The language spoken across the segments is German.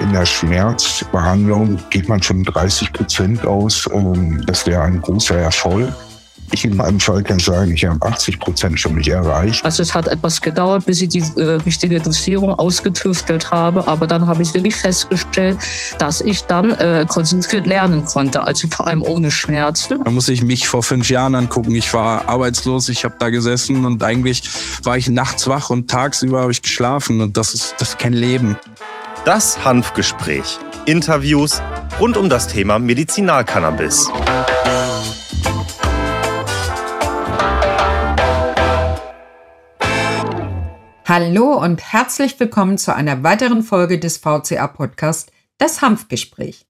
In der Schmerzbehandlung geht man schon 30 Prozent aus. Das wäre ein großer Erfolg. Ich in meinem Fall kann sagen, ich habe 80 Prozent schon nicht erreicht. Also es hat etwas gedauert, bis ich die äh, richtige Dosierung ausgetüftelt habe. Aber dann habe ich wirklich festgestellt, dass ich dann äh, konzentriert lernen konnte. Also vor allem ohne Schmerzen. Da muss ich mich vor fünf Jahren angucken. Ich war arbeitslos, ich habe da gesessen und eigentlich war ich nachts wach und tagsüber habe ich geschlafen. Und das ist, das ist kein Leben. Das Hanfgespräch. Interviews rund um das Thema Medizinalcannabis. Hallo und herzlich willkommen zu einer weiteren Folge des VCA Podcast, das Hanfgespräch.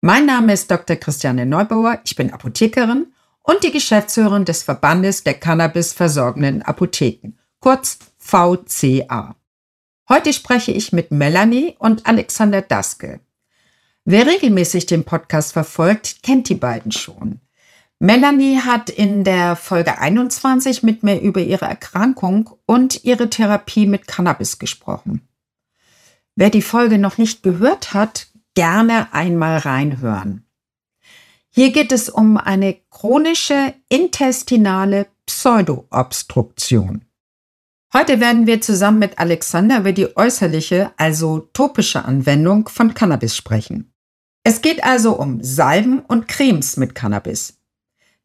Mein Name ist Dr. Christiane Neubauer, ich bin Apothekerin und die Geschäftsführerin des Verbandes der Cannabis versorgenden Apotheken, kurz VCA. Heute spreche ich mit Melanie und Alexander Daske. Wer regelmäßig den Podcast verfolgt, kennt die beiden schon. Melanie hat in der Folge 21 mit mir über ihre Erkrankung und ihre Therapie mit Cannabis gesprochen. Wer die Folge noch nicht gehört hat, gerne einmal reinhören. Hier geht es um eine chronische intestinale Pseudoobstruktion. Heute werden wir zusammen mit Alexander über die äußerliche, also topische Anwendung von Cannabis sprechen. Es geht also um Salben und Cremes mit Cannabis.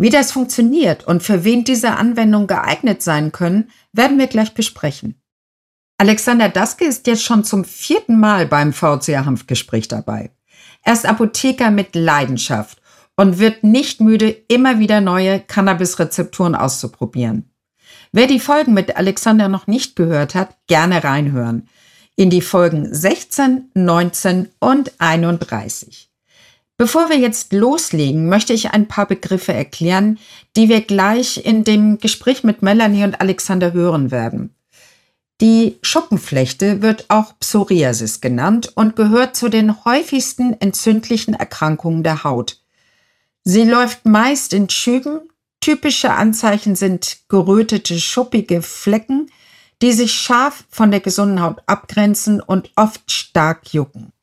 Wie das funktioniert und für wen diese Anwendungen geeignet sein können, werden wir gleich besprechen. Alexander Daske ist jetzt schon zum vierten Mal beim VCA Hanfgespräch dabei. Er ist Apotheker mit Leidenschaft und wird nicht müde, immer wieder neue Cannabis-Rezepturen auszuprobieren. Wer die Folgen mit Alexander noch nicht gehört hat, gerne reinhören. In die Folgen 16, 19 und 31. Bevor wir jetzt loslegen, möchte ich ein paar Begriffe erklären, die wir gleich in dem Gespräch mit Melanie und Alexander hören werden. Die Schuppenflechte wird auch Psoriasis genannt und gehört zu den häufigsten entzündlichen Erkrankungen der Haut. Sie läuft meist in Schüben. Typische Anzeichen sind gerötete, schuppige Flecken, die sich scharf von der gesunden Haut abgrenzen und oft stark jucken.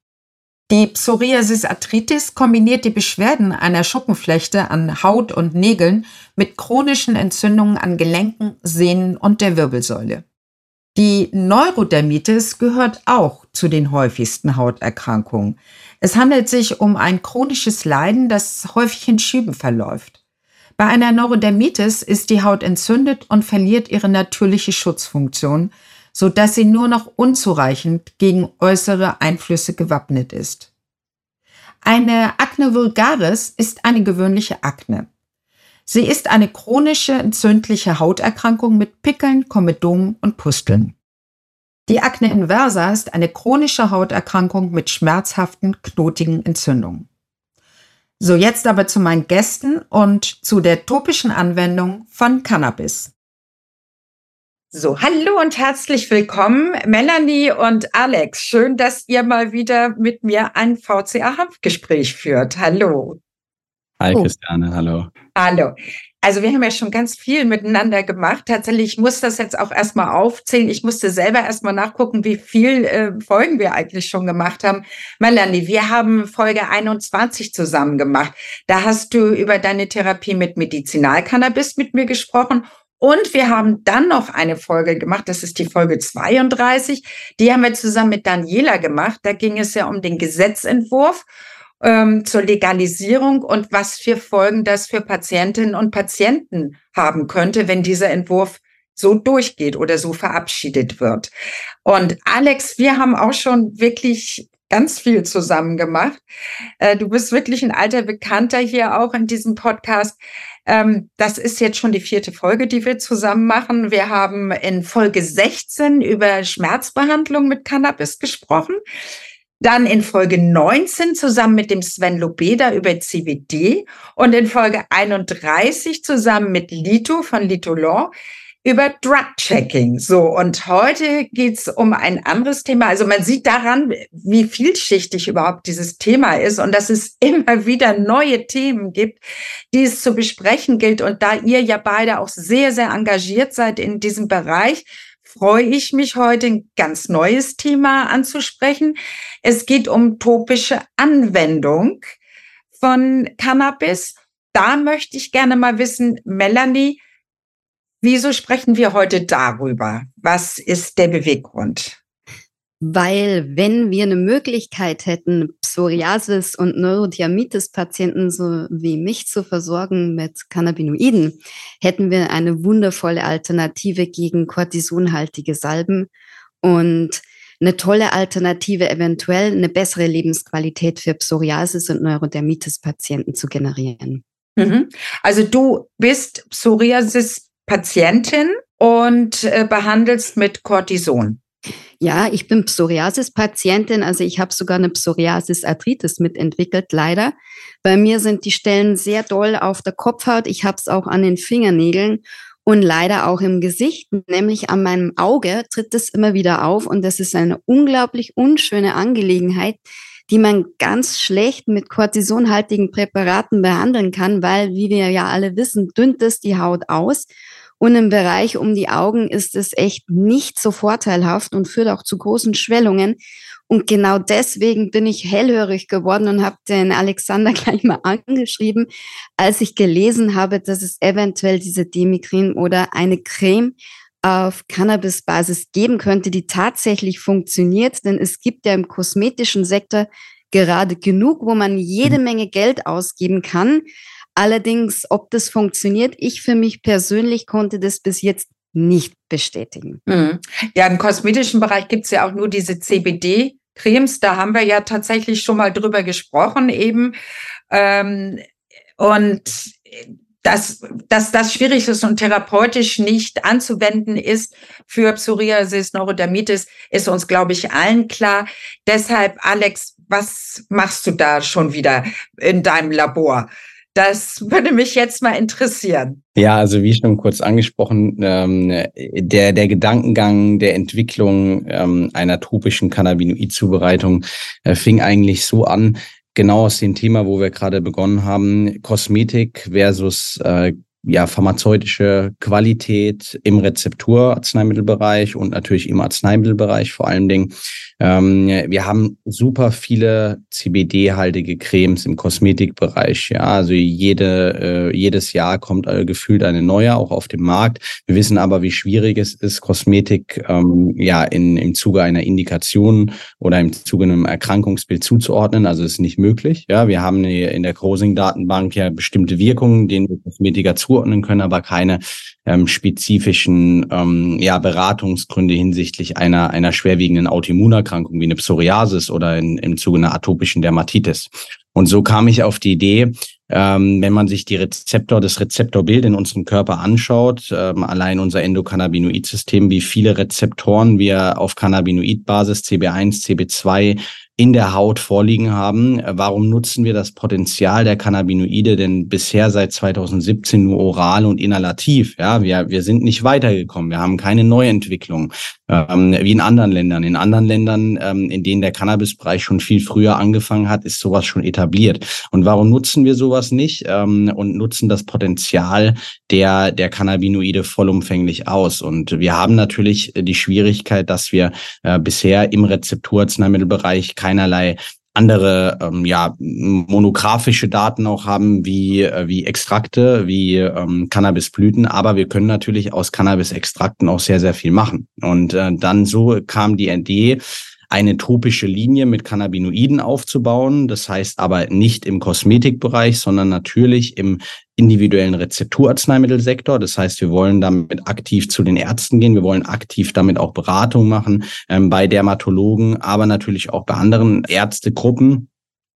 Die Psoriasis-Arthritis kombiniert die Beschwerden einer Schuppenflechte an Haut und Nägeln mit chronischen Entzündungen an Gelenken, Sehnen und der Wirbelsäule. Die Neurodermitis gehört auch zu den häufigsten Hauterkrankungen. Es handelt sich um ein chronisches Leiden, das häufig in Schüben verläuft. Bei einer Neurodermitis ist die Haut entzündet und verliert ihre natürliche Schutzfunktion, so dass sie nur noch unzureichend gegen äußere Einflüsse gewappnet ist. Eine Akne vulgaris ist eine gewöhnliche Akne. Sie ist eine chronische entzündliche Hauterkrankung mit Pickeln, Komedomen und Pusteln. Die Akne inversa ist eine chronische Hauterkrankung mit schmerzhaften, knotigen Entzündungen. So, jetzt aber zu meinen Gästen und zu der topischen Anwendung von Cannabis. So, hallo und herzlich willkommen, Melanie und Alex. Schön, dass ihr mal wieder mit mir ein VCA-Hanfgespräch führt. Hallo. Hi, oh. Christiane, hallo. Hallo. Also wir haben ja schon ganz viel miteinander gemacht. Tatsächlich, ich muss das jetzt auch erstmal aufzählen. Ich musste selber erstmal nachgucken, wie viel äh, Folgen wir eigentlich schon gemacht haben. Melanie, wir haben Folge 21 zusammen gemacht. Da hast du über deine Therapie mit Medizinalcannabis mit mir gesprochen und wir haben dann noch eine Folge gemacht, das ist die Folge 32. Die haben wir zusammen mit Daniela gemacht. Da ging es ja um den Gesetzentwurf ähm, zur Legalisierung und was für Folgen das für Patientinnen und Patienten haben könnte, wenn dieser Entwurf so durchgeht oder so verabschiedet wird. Und Alex, wir haben auch schon wirklich ganz viel zusammen gemacht. Äh, du bist wirklich ein alter Bekannter hier auch in diesem Podcast. Ähm, das ist jetzt schon die vierte Folge, die wir zusammen machen. Wir haben in Folge 16 über Schmerzbehandlung mit Cannabis gesprochen. Dann in Folge 19 zusammen mit dem Sven Lobeda über CBD und in Folge 31 zusammen mit Lito von Lito Law über Drug-Checking. So, und heute geht's um ein anderes Thema. Also man sieht daran, wie vielschichtig überhaupt dieses Thema ist und dass es immer wieder neue Themen gibt, die es zu besprechen gilt. Und da ihr ja beide auch sehr, sehr engagiert seid in diesem Bereich, freue ich mich heute ein ganz neues Thema anzusprechen. Es geht um topische Anwendung von Cannabis. Da möchte ich gerne mal wissen, Melanie, Wieso sprechen wir heute darüber? Was ist der Beweggrund? Weil wenn wir eine Möglichkeit hätten, Psoriasis und Neurodermitis-Patienten so wie mich zu versorgen mit Cannabinoiden, hätten wir eine wundervolle Alternative gegen kortisonhaltige Salben und eine tolle Alternative, eventuell eine bessere Lebensqualität für Psoriasis und Neurodermitis-Patienten zu generieren. Mhm. Also du bist Psoriasis Patientin und äh, behandelst mit Cortison. Ja, ich bin Psoriasis-Patientin, also ich habe sogar eine Psoriasis-Arthritis mitentwickelt, leider. Bei mir sind die Stellen sehr doll auf der Kopfhaut, ich habe es auch an den Fingernägeln und leider auch im Gesicht, nämlich an meinem Auge tritt es immer wieder auf und das ist eine unglaublich unschöne Angelegenheit, die man ganz schlecht mit kortisonhaltigen Präparaten behandeln kann, weil, wie wir ja alle wissen, dünnt es die Haut aus und im Bereich um die Augen ist es echt nicht so vorteilhaft und führt auch zu großen Schwellungen. Und genau deswegen bin ich hellhörig geworden und habe den Alexander gleich mal angeschrieben, als ich gelesen habe, dass es eventuell diese Demikrin oder eine Creme auf Cannabis-Basis geben könnte, die tatsächlich funktioniert. Denn es gibt ja im kosmetischen Sektor gerade genug, wo man jede mhm. Menge Geld ausgeben kann. Allerdings, ob das funktioniert, ich für mich persönlich konnte das bis jetzt nicht bestätigen. Mhm. Ja, im kosmetischen Bereich gibt es ja auch nur diese CBD-Cremes. Da haben wir ja tatsächlich schon mal drüber gesprochen eben. Ähm, und dass, dass das schwierig ist und therapeutisch nicht anzuwenden ist für Psoriasis, Neurodermitis, ist uns, glaube ich, allen klar. Deshalb, Alex, was machst du da schon wieder in deinem Labor? Das würde mich jetzt mal interessieren. Ja, also wie schon kurz angesprochen, ähm, der, der Gedankengang der Entwicklung ähm, einer tropischen Cannabinoid-Zubereitung äh, fing eigentlich so an, genau aus dem Thema, wo wir gerade begonnen haben, Kosmetik versus äh, ja, pharmazeutische Qualität im Rezepturarzneimittelbereich und natürlich im Arzneimittelbereich vor allen Dingen. Ähm, wir haben super viele CBD-haltige Cremes im Kosmetikbereich. Ja, also jede, äh, jedes Jahr kommt äh, gefühlt eine neue auch auf den Markt. Wir wissen aber, wie schwierig es ist, Kosmetik ähm, ja in, im Zuge einer Indikation oder im Zuge einem Erkrankungsbild zuzuordnen. Also ist nicht möglich. Ja, wir haben in der Grosing-Datenbank ja bestimmte Wirkungen, denen wir Kosmetiker zuordnen können, aber keine ähm, spezifischen ähm, ja, Beratungsgründe hinsichtlich einer, einer schwerwiegenden Autoimmunerkrankung wie eine Psoriasis oder in, im Zuge einer atopischen Dermatitis. Und so kam ich auf die Idee, ähm, wenn man sich die Rezeptor, das Rezeptorbild in unserem Körper anschaut, ähm, allein unser Endokannabinoid-System, wie viele Rezeptoren wir auf Cannabinoid-Basis CB1, CB2 in der Haut vorliegen haben. Warum nutzen wir das Potenzial der Cannabinoide denn bisher seit 2017 nur oral und inhalativ? Ja, wir, wir sind nicht weitergekommen. Wir haben keine Neuentwicklung ähm, wie in anderen Ländern. In anderen Ländern, ähm, in denen der Cannabisbereich schon viel früher angefangen hat, ist sowas schon etabliert. Und warum nutzen wir sowas nicht ähm, und nutzen das Potenzial der, der Cannabinoide vollumfänglich aus? Und wir haben natürlich die Schwierigkeit, dass wir äh, bisher im Rezepturarzneimittelbereich keinerlei andere ähm, ja monografische Daten auch haben wie äh, wie Extrakte wie ähm, Cannabisblüten. Aber wir können natürlich aus Cannabisextrakten auch sehr sehr viel machen. Und äh, dann so kam die Idee eine tropische Linie mit Cannabinoiden aufzubauen. Das heißt aber nicht im Kosmetikbereich, sondern natürlich im individuellen Rezepturarzneimittelsektor. Das heißt, wir wollen damit aktiv zu den Ärzten gehen. Wir wollen aktiv damit auch Beratung machen ähm, bei Dermatologen, aber natürlich auch bei anderen Ärztegruppen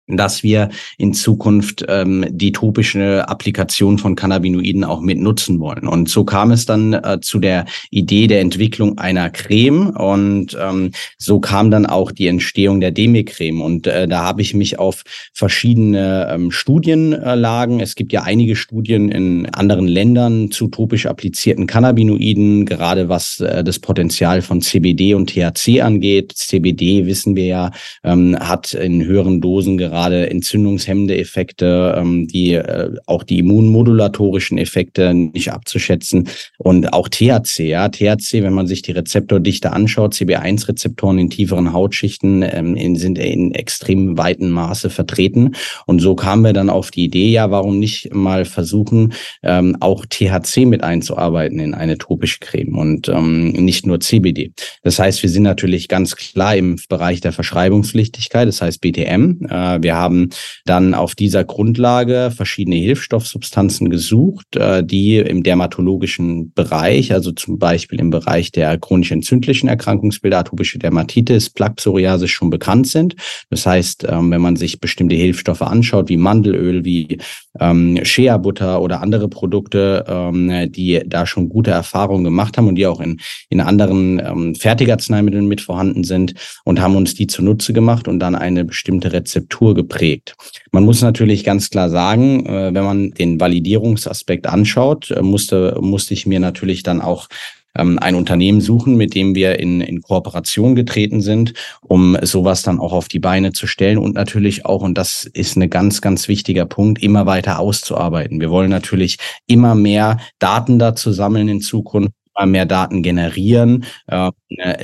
dass wir in Zukunft ähm, die topische Applikation von Cannabinoiden auch mit nutzen wollen. Und so kam es dann äh, zu der Idee der Entwicklung einer Creme und ähm, so kam dann auch die Entstehung der Demicreme. Und äh, da habe ich mich auf verschiedene ähm, Studienlagen, es gibt ja einige Studien in anderen Ländern zu topisch applizierten Cannabinoiden, gerade was äh, das Potenzial von CBD und THC angeht. CBD, wissen wir ja, ähm, hat in höheren Dosen gerade gerade entzündungshemmende Effekte, ähm, die äh, auch die immunmodulatorischen Effekte nicht abzuschätzen und auch THC. Ja, THC, wenn man sich die Rezeptordichte anschaut, CB1-Rezeptoren in tieferen Hautschichten ähm, in, sind in extrem weiten Maße vertreten. Und so kamen wir dann auf die Idee, ja, warum nicht mal versuchen, ähm, auch THC mit einzuarbeiten in eine tropische Creme und ähm, nicht nur CBD. Das heißt, wir sind natürlich ganz klar im Bereich der Verschreibungspflichtigkeit, das heißt BTM. Äh, wir haben dann auf dieser Grundlage verschiedene Hilfsstoffsubstanzen gesucht, äh, die im dermatologischen Bereich, also zum Beispiel im Bereich der chronisch entzündlichen Erkrankungsbilder, atopische Dermatitis, Plaque Psoriasis schon bekannt sind. Das heißt, ähm, wenn man sich bestimmte Hilfsstoffe anschaut, wie Mandelöl, wie ähm, Shea Butter oder andere Produkte, ähm, die da schon gute Erfahrungen gemacht haben und die auch in, in anderen Fertigarzneimitteln mit vorhanden sind und haben uns die zunutze gemacht und dann eine bestimmte Rezeptur geprägt. Man muss natürlich ganz klar sagen, äh, wenn man den Validierungsaspekt anschaut, äh, musste, musste ich mir natürlich dann auch ähm, ein Unternehmen suchen, mit dem wir in, in Kooperation getreten sind, um sowas dann auch auf die Beine zu stellen und natürlich auch, und das ist ein ganz, ganz wichtiger Punkt, immer weiter auszuarbeiten. Wir wollen natürlich immer mehr Daten dazu sammeln in Zukunft immer mehr Daten generieren, äh,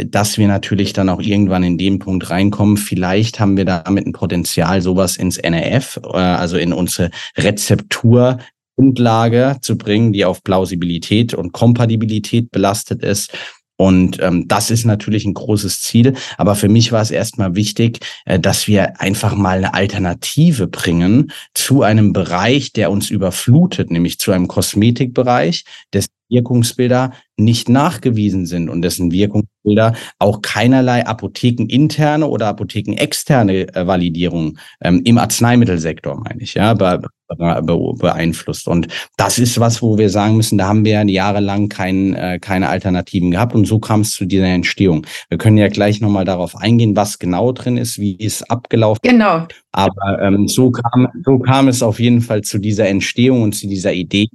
dass wir natürlich dann auch irgendwann in den Punkt reinkommen. Vielleicht haben wir damit ein Potenzial, sowas ins NRF, äh, also in unsere Rezeptur Grundlage zu bringen, die auf Plausibilität und Kompatibilität belastet ist. Und ähm, das ist natürlich ein großes Ziel. Aber für mich war es erstmal wichtig, äh, dass wir einfach mal eine Alternative bringen zu einem Bereich, der uns überflutet, nämlich zu einem Kosmetikbereich, dessen Wirkungsbilder nicht nachgewiesen sind und dessen Wirkungsbilder auch keinerlei apothekeninterne oder apothekenexterne äh, Validierung ähm, im Arzneimittelsektor, meine ich, ja, be be beeinflusst. Und das ist was, wo wir sagen müssen, da haben wir jahrelang kein, äh, keine Alternativen gehabt und so kam es zu dieser Entstehung. Wir können ja gleich nochmal darauf eingehen, was genau drin ist, wie es abgelaufen ist. Genau. Aber ähm, so, kam, so kam es auf jeden Fall zu dieser Entstehung und zu dieser Idee,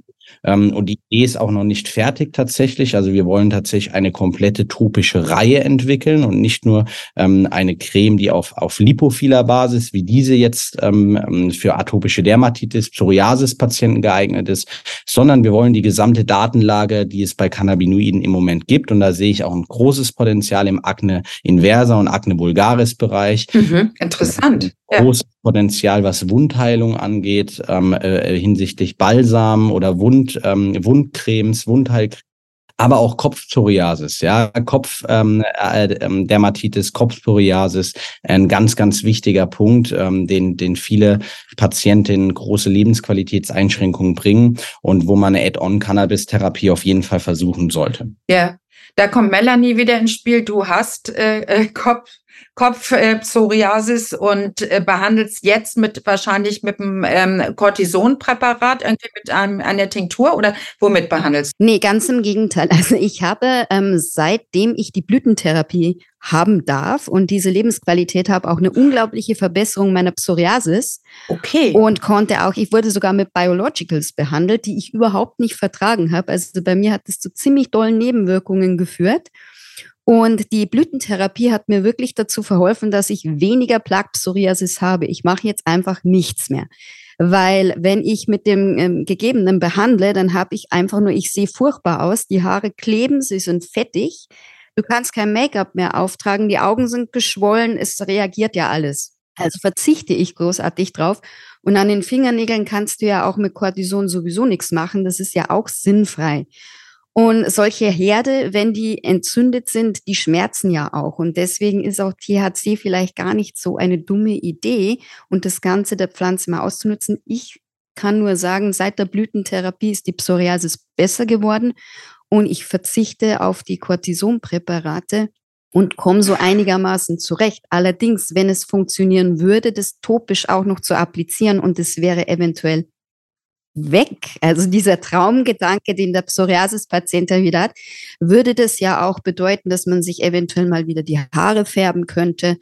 ähm, und die Idee ist auch noch nicht fertig tatsächlich. Also wir wollen tatsächlich eine komplette tropische Reihe entwickeln und nicht nur ähm, eine Creme, die auf, auf lipophiler Basis, wie diese jetzt ähm, ähm, für atopische Dermatitis, Psoriasis-Patienten geeignet ist, sondern wir wollen die gesamte Datenlage, die es bei Cannabinoiden im Moment gibt. Und da sehe ich auch ein großes Potenzial im Akne inversa und Akne vulgaris Bereich. Mhm, interessant. Großes ja. Potenzial, was Wundheilung angeht, ähm, äh, hinsichtlich Balsam oder Wund, ähm, Wundcremes, Wundheilcremes aber auch Kopfpsoriasis, ja, Kopfdermatitis, ähm, äh, Kopfpsoriasis, ein ganz, ganz wichtiger Punkt, ähm, den, den viele Patientinnen große Lebensqualitätseinschränkungen bringen und wo man eine Add-on-Cannabis-Therapie auf jeden Fall versuchen sollte. Ja, da kommt Melanie wieder ins Spiel. Du hast äh, äh Kopf Kopfpsoriasis äh, und äh, behandelst jetzt mit wahrscheinlich mit einem ähm, Cortisonpräparat, irgendwie mit einem, einer Tinktur oder womit behandelst du? Nee, ganz im Gegenteil. Also ich habe ähm, seitdem ich die Blütentherapie haben darf und diese Lebensqualität habe, auch eine unglaubliche Verbesserung meiner Psoriasis. Okay. Und konnte auch, ich wurde sogar mit Biologicals behandelt, die ich überhaupt nicht vertragen habe. Also bei mir hat es zu ziemlich dollen Nebenwirkungen geführt. Und die Blütentherapie hat mir wirklich dazu verholfen, dass ich weniger Plaque Psoriasis habe. Ich mache jetzt einfach nichts mehr. Weil wenn ich mit dem ähm, Gegebenen behandle, dann habe ich einfach nur, ich sehe furchtbar aus, die Haare kleben, sie sind fettig, du kannst kein Make-up mehr auftragen, die Augen sind geschwollen, es reagiert ja alles. Also verzichte ich großartig drauf. Und an den Fingernägeln kannst du ja auch mit Cortison sowieso nichts machen, das ist ja auch sinnfrei. Und solche Herde, wenn die entzündet sind, die schmerzen ja auch. Und deswegen ist auch THC vielleicht gar nicht so eine dumme Idee und das Ganze der Pflanze mal auszunutzen. Ich kann nur sagen, seit der Blütentherapie ist die Psoriasis besser geworden und ich verzichte auf die Cortisonpräparate und komme so einigermaßen zurecht. Allerdings, wenn es funktionieren würde, das topisch auch noch zu applizieren und es wäre eventuell weg, also dieser Traumgedanke, den der Psoriasis-Patient ja wieder hat, würde das ja auch bedeuten, dass man sich eventuell mal wieder die Haare färben könnte,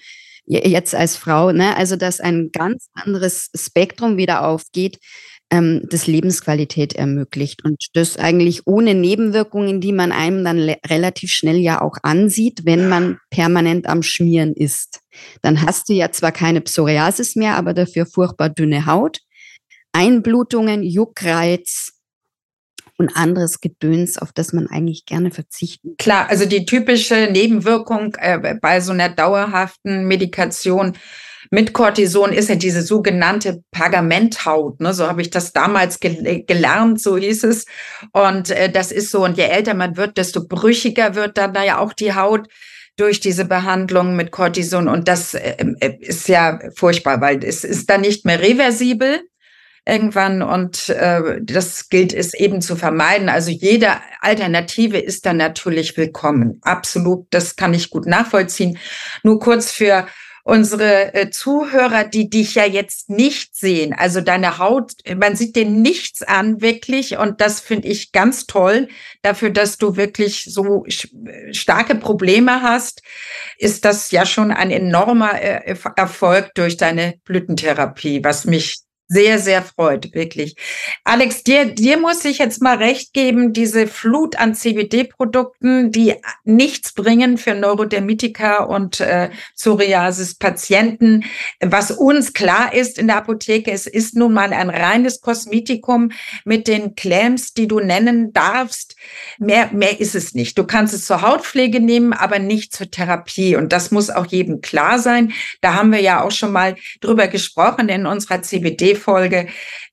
jetzt als Frau, ne? also dass ein ganz anderes Spektrum wieder aufgeht, ähm, das Lebensqualität ermöglicht und das eigentlich ohne Nebenwirkungen, die man einem dann relativ schnell ja auch ansieht, wenn man permanent am Schmieren ist. Dann hast du ja zwar keine Psoriasis mehr, aber dafür furchtbar dünne Haut, Einblutungen, Juckreiz, und anderes Gedöns, auf das man eigentlich gerne verzichten. Klar, also die typische Nebenwirkung äh, bei so einer dauerhaften Medikation mit Cortison ist ja diese sogenannte Pergamenthaut. Ne? So habe ich das damals ge gelernt, so hieß es. Und äh, das ist so, und je älter man wird, desto brüchiger wird dann da ja auch die Haut durch diese Behandlung mit Cortison. Und das äh, äh ist ja furchtbar, weil es ist dann nicht mehr reversibel irgendwann und äh, das gilt es eben zu vermeiden. Also jede Alternative ist dann natürlich willkommen. Absolut, das kann ich gut nachvollziehen. Nur kurz für unsere äh, Zuhörer, die dich ja jetzt nicht sehen. Also deine Haut, man sieht dir nichts an, wirklich. Und das finde ich ganz toll. Dafür, dass du wirklich so starke Probleme hast, ist das ja schon ein enormer äh, Erfolg durch deine Blütentherapie, was mich sehr, sehr freut, wirklich. Alex, dir, dir muss ich jetzt mal recht geben, diese Flut an CBD-Produkten, die nichts bringen für Neurodermitiker und äh, Psoriasis-Patienten. Was uns klar ist in der Apotheke, es ist nun mal ein reines Kosmetikum mit den Claims, die du nennen darfst. Mehr, mehr ist es nicht. Du kannst es zur Hautpflege nehmen, aber nicht zur Therapie. Und das muss auch jedem klar sein. Da haben wir ja auch schon mal drüber gesprochen in unserer CBD folge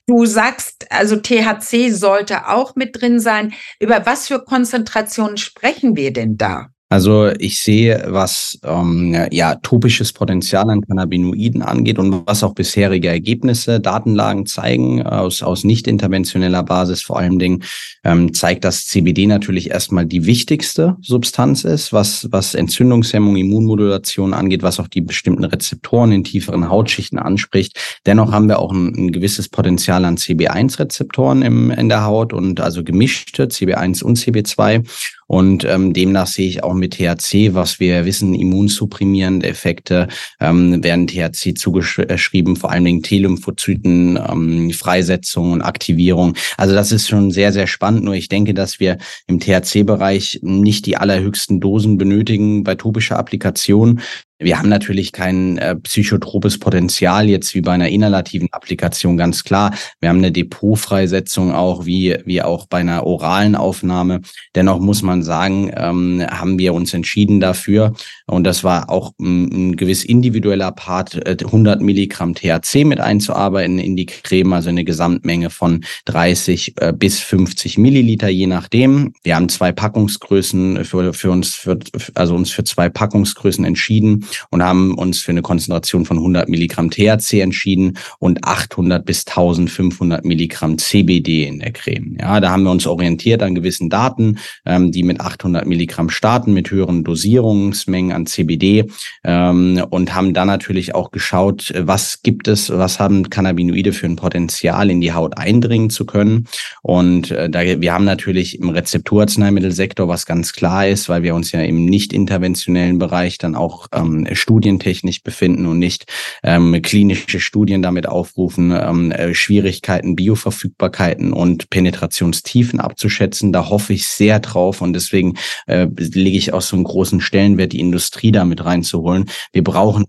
Du sagst, also THC sollte auch mit drin sein. Über was für Konzentrationen sprechen wir denn da? Also ich sehe, was ähm, ja topisches Potenzial an Cannabinoiden angeht und was auch bisherige Ergebnisse, Datenlagen zeigen aus, aus nicht interventioneller Basis vor allen Dingen, ähm, zeigt, dass CBD natürlich erstmal die wichtigste Substanz ist, was, was Entzündungshemmung, Immunmodulation angeht, was auch die bestimmten Rezeptoren in tieferen Hautschichten anspricht. Dennoch haben wir auch ein, ein gewisses Potenzial an CB1-Rezeptoren im, in der Haut und also gemischte CB1 und CB2. Und ähm, demnach sehe ich auch mit THC, was wir wissen, immunsupprimierende Effekte ähm, werden THC zugeschrieben, vor allen Dingen T-Lymphozyten, ähm, Freisetzung und Aktivierung. Also das ist schon sehr, sehr spannend. Nur ich denke, dass wir im THC-Bereich nicht die allerhöchsten Dosen benötigen bei topischer Applikation, wir haben natürlich kein äh, psychotropes Potenzial jetzt wie bei einer inhalativen Applikation, ganz klar. Wir haben eine Depotfreisetzung auch, wie, wie auch bei einer oralen Aufnahme. Dennoch muss man sagen, ähm, haben wir uns entschieden dafür. Und das war auch ein, gewiss individueller Part, 100 äh, Milligramm THC mit einzuarbeiten in die Creme, also eine Gesamtmenge von 30 äh, bis 50 Milliliter, je nachdem. Wir haben zwei Packungsgrößen für, für uns, für, also uns für zwei Packungsgrößen entschieden und haben uns für eine Konzentration von 100 Milligramm THC entschieden und 800 bis 1500 Milligramm CBD in der Creme. Ja, da haben wir uns orientiert an gewissen Daten, ähm, die mit 800 Milligramm starten, mit höheren Dosierungsmengen an CBD ähm, und haben dann natürlich auch geschaut, was gibt es, was haben Cannabinoide für ein Potenzial in die Haut eindringen zu können. Und äh, da, wir haben natürlich im Rezepturarzneimittelsektor, was ganz klar ist, weil wir uns ja im nicht interventionellen Bereich dann auch ähm, studientechnisch befinden und nicht ähm, klinische Studien damit aufrufen, ähm, äh, Schwierigkeiten, Bioverfügbarkeiten und Penetrationstiefen abzuschätzen. Da hoffe ich sehr drauf und deswegen äh, lege ich auch so einen großen Stellenwert, die Industrie damit reinzuholen. Wir brauchen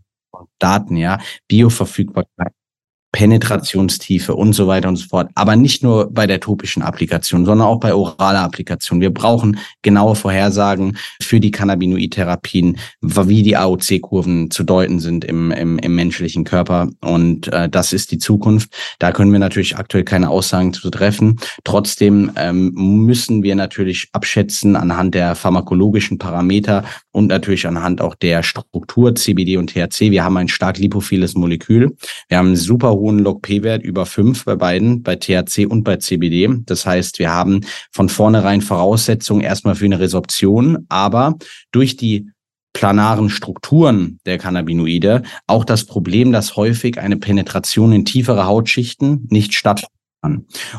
Daten, ja, Bioverfügbarkeit, Penetrationstiefe und so weiter und so fort. Aber nicht nur bei der topischen Applikation, sondern auch bei oraler Applikation. Wir brauchen genaue Vorhersagen für die Cannabinoid-Therapien, wie die AOC-Kurven zu deuten sind im, im, im menschlichen Körper. Und äh, das ist die Zukunft. Da können wir natürlich aktuell keine Aussagen zu treffen. Trotzdem ähm, müssen wir natürlich abschätzen anhand der pharmakologischen Parameter und natürlich anhand auch der Struktur CBD und THC. Wir haben ein stark lipophiles Molekül. Wir haben super hohen Log-P-Wert über fünf bei beiden, bei THC und bei CBD. Das heißt, wir haben von vornherein Voraussetzungen erstmal für eine Resorption, aber durch die planaren Strukturen der Cannabinoide auch das Problem, dass häufig eine Penetration in tiefere Hautschichten nicht stattfindet.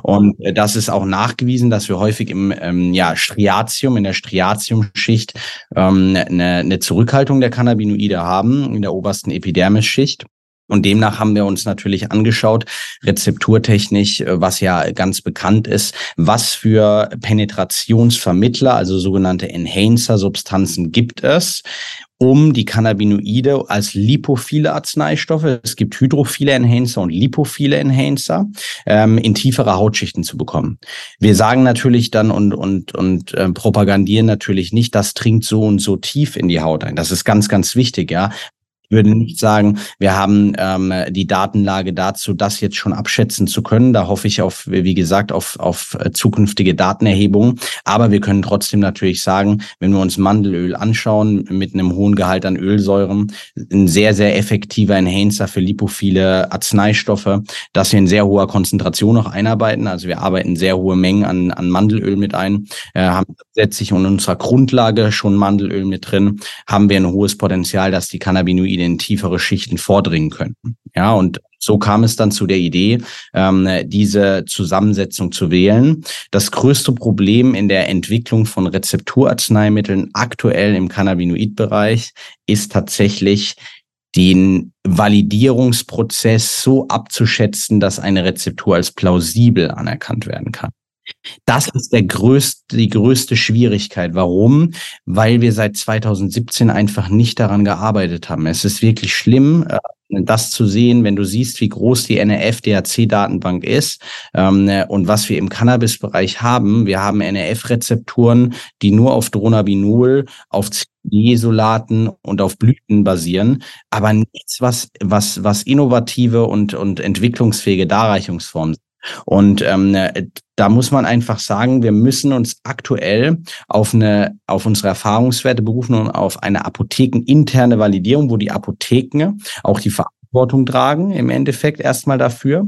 Und äh, das ist auch nachgewiesen, dass wir häufig im ähm, ja, Striatium, in der Striatiumschicht ähm, eine, eine Zurückhaltung der Cannabinoide haben, in der obersten Epidermisschicht. Und demnach haben wir uns natürlich angeschaut, rezepturtechnisch, äh, was ja ganz bekannt ist, was für Penetrationsvermittler, also sogenannte Enhancer-Substanzen gibt es, um die Cannabinoide als lipophile Arzneistoffe, es gibt hydrophile Enhancer und lipophile Enhancer, ähm, in tiefere Hautschichten zu bekommen. Wir sagen natürlich dann und, und, und äh, propagandieren natürlich nicht, das dringt so und so tief in die Haut ein. Das ist ganz, ganz wichtig, ja würde nicht sagen, wir haben ähm, die Datenlage dazu, das jetzt schon abschätzen zu können. Da hoffe ich auf, wie gesagt, auf, auf zukünftige Datenerhebungen. Aber wir können trotzdem natürlich sagen, wenn wir uns Mandelöl anschauen mit einem hohen Gehalt an Ölsäuren, ein sehr, sehr effektiver Enhancer für lipophile Arzneistoffe, dass wir in sehr hoher Konzentration noch einarbeiten. Also wir arbeiten sehr hohe Mengen an, an Mandelöl mit ein, äh, haben zusätzlich in unserer Grundlage schon Mandelöl mit drin, haben wir ein hohes Potenzial, dass die Cannabinoide in tiefere Schichten vordringen könnten. Ja, und so kam es dann zu der Idee, ähm, diese Zusammensetzung zu wählen. Das größte Problem in der Entwicklung von Rezepturarzneimitteln aktuell im Cannabinoidbereich ist tatsächlich den Validierungsprozess so abzuschätzen, dass eine Rezeptur als plausibel anerkannt werden kann. Das ist der größte, die größte Schwierigkeit. Warum? Weil wir seit 2017 einfach nicht daran gearbeitet haben. Es ist wirklich schlimm, äh, das zu sehen, wenn du siehst, wie groß die NRF-DHC-Datenbank ist ähm, und was wir im Cannabis-Bereich haben. Wir haben NRF-Rezepturen, die nur auf Dronabinol, auf isolaten und auf Blüten basieren, aber nichts, was, was, was innovative und, und entwicklungsfähige Darreichungsformen und ähm, da muss man einfach sagen, wir müssen uns aktuell auf eine, auf unsere Erfahrungswerte berufen und auf eine apothekeninterne Validierung, wo die Apotheken auch die Verantwortung tragen, im Endeffekt erstmal dafür,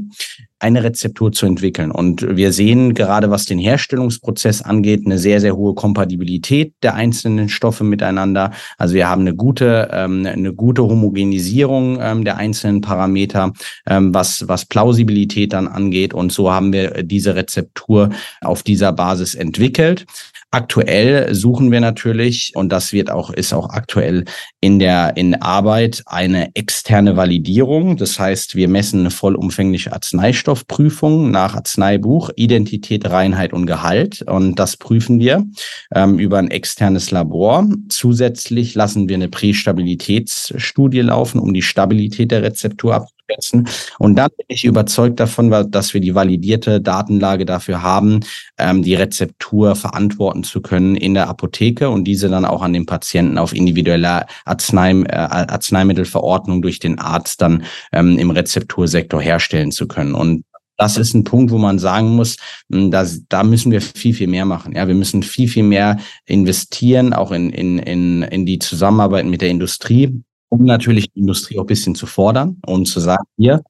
eine Rezeptur zu entwickeln. Und wir sehen gerade, was den Herstellungsprozess angeht, eine sehr, sehr hohe Kompatibilität der einzelnen Stoffe miteinander. Also wir haben eine gute, ähm, eine gute Homogenisierung ähm, der einzelnen Parameter, ähm, was, was Plausibilität dann angeht. Und so haben wir diese Rezeptur auf dieser Basis entwickelt. Aktuell suchen wir natürlich, und das wird auch, ist auch aktuell in der, in Arbeit, eine externe Validierung. Das heißt, wir messen eine vollumfängliche Arzneistoffprüfung nach Arzneibuch, Identität, Reinheit und Gehalt. Und das prüfen wir ähm, über ein externes Labor. Zusätzlich lassen wir eine Prästabilitätsstudie laufen, um die Stabilität der Rezeptur abzuprüfen setzen. Und dann bin ich überzeugt davon, dass wir die validierte Datenlage dafür haben, ähm, die Rezeptur verantworten zu können in der Apotheke und diese dann auch an den Patienten auf individueller Arznei, äh, Arzneimittelverordnung durch den Arzt dann ähm, im Rezeptursektor herstellen zu können. Und das ist ein Punkt, wo man sagen muss, hm, dass, da müssen wir viel, viel mehr machen. Ja, wir müssen viel, viel mehr investieren, auch in, in, in, in die Zusammenarbeit mit der Industrie um natürlich die Industrie auch ein bisschen zu fordern und zu sagen, hier,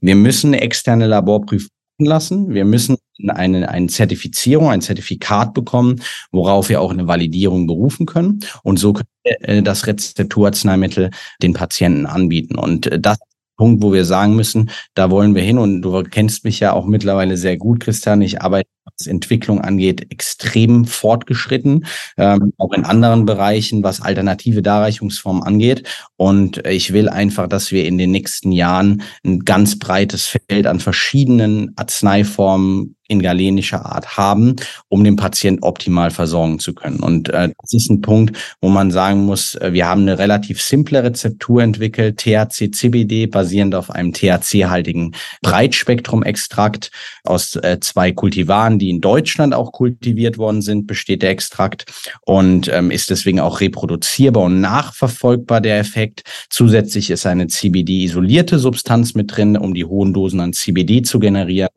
wir müssen externe Laborprüfung lassen. Wir müssen eine, eine Zertifizierung, ein Zertifikat bekommen, worauf wir auch eine Validierung berufen können. Und so können wir äh, das Rezepturarzneimittel den Patienten anbieten. Und äh, das Punkt, wo wir sagen müssen, da wollen wir hin. Und du kennst mich ja auch mittlerweile sehr gut, Christian. Ich arbeite, Entwicklung angeht, extrem fortgeschritten, ähm, auch in anderen Bereichen, was alternative Darreichungsformen angeht. Und ich will einfach, dass wir in den nächsten Jahren ein ganz breites Feld an verschiedenen Arzneiformen in galenischer Art haben, um den Patient optimal versorgen zu können. Und äh, das ist ein Punkt, wo man sagen muss, äh, wir haben eine relativ simple Rezeptur entwickelt, THC-CBD, basierend auf einem THC-haltigen Breitspektrum-Extrakt aus äh, zwei Kultivaren, die in Deutschland auch kultiviert worden sind, besteht der Extrakt und ähm, ist deswegen auch reproduzierbar und nachverfolgbar der Effekt. Zusätzlich ist eine CBD-isolierte Substanz mit drin, um die hohen Dosen an CBD zu generieren.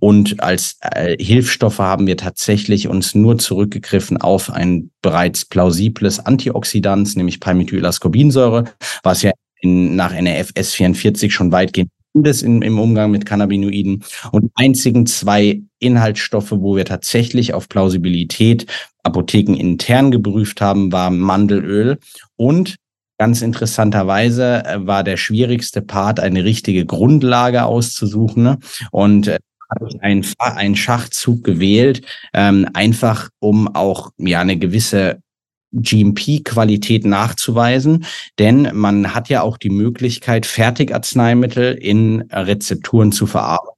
Und als äh, Hilfsstoffe haben wir tatsächlich uns nur zurückgegriffen auf ein bereits plausibles Antioxidant, nämlich Palmitoylascorbinsäure, was ja in, nach NRF S44 schon weitgehend ist im, im Umgang mit Cannabinoiden. Und einzigen zwei Inhaltsstoffe, wo wir tatsächlich auf Plausibilität Apotheken intern geprüft haben, war Mandelöl und Ganz interessanterweise äh, war der schwierigste Part, eine richtige Grundlage auszusuchen. Ne? Und äh, habe ich einen, einen Schachzug gewählt, ähm, einfach um auch ja eine gewisse GMP-Qualität nachzuweisen, denn man hat ja auch die Möglichkeit, Fertigarzneimittel in Rezepturen zu verarbeiten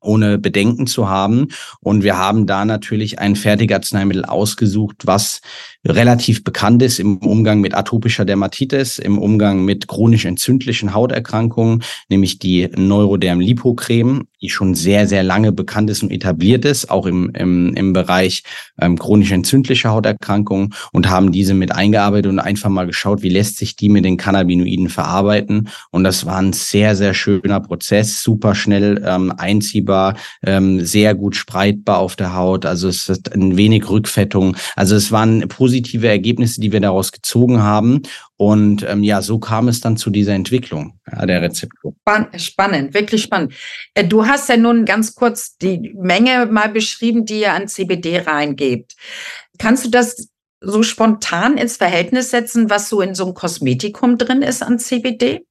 ohne Bedenken zu haben. Und wir haben da natürlich ein Fertigarzneimittel ausgesucht, was relativ bekannt ist im Umgang mit atopischer Dermatitis, im Umgang mit chronisch entzündlichen Hauterkrankungen, nämlich die Neuroderm Lipocreme, die schon sehr, sehr lange bekannt ist und etabliert ist, auch im, im, im Bereich ähm, chronisch entzündlicher Hauterkrankungen und haben diese mit eingearbeitet und einfach mal geschaut, wie lässt sich die mit den Cannabinoiden verarbeiten. Und das war ein sehr, sehr schöner Prozess, super schnell ähm, einziehbar, ähm, sehr gut spreitbar auf der Haut. Also es ist ein wenig Rückfettung. Also es waren positive Ergebnisse, die wir daraus gezogen haben. Und ähm, ja, so kam es dann zu dieser Entwicklung ja, der Rezeptur. Spannend, wirklich spannend. Äh, du hast ja nun ganz kurz die Menge mal beschrieben, die ihr an CBD reingebt. Kannst du das so spontan ins Verhältnis setzen, was so in so einem Kosmetikum drin ist an CBD?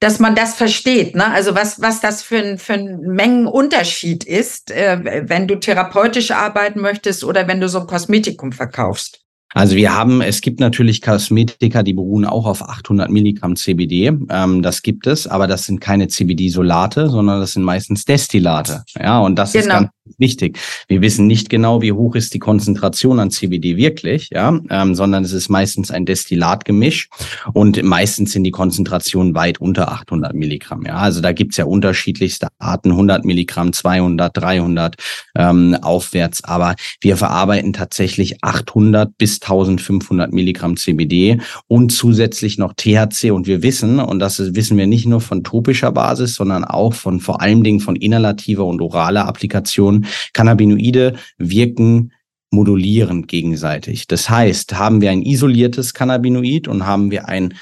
dass man das versteht, ne? Also was, was das für ein, für ein Mengenunterschied ist, äh, wenn du therapeutisch arbeiten möchtest oder wenn du so ein Kosmetikum verkaufst. Also wir haben, es gibt natürlich Kosmetika, die beruhen auch auf 800 Milligramm CBD. Ähm, das gibt es, aber das sind keine CBD-Solate, sondern das sind meistens Destillate. Ja, und das genau. ist ganz wichtig. Wir wissen nicht genau, wie hoch ist die Konzentration an CBD wirklich, ja, ähm, sondern es ist meistens ein Destillatgemisch und meistens sind die Konzentrationen weit unter 800 Milligramm. Ja, also da gibt's ja unterschiedlichste Arten, 100 Milligramm, 200, 300 ähm, aufwärts, aber wir verarbeiten tatsächlich 800 bis 1500 Milligramm CBD und zusätzlich noch THC und wir wissen, und das wissen wir nicht nur von topischer Basis, sondern auch von vor allen Dingen von inhalativer und oraler Applikation, Informationen. Cannabinoide wirken modulierend gegenseitig. Das heißt, haben wir ein isoliertes Cannabinoid und haben wir ein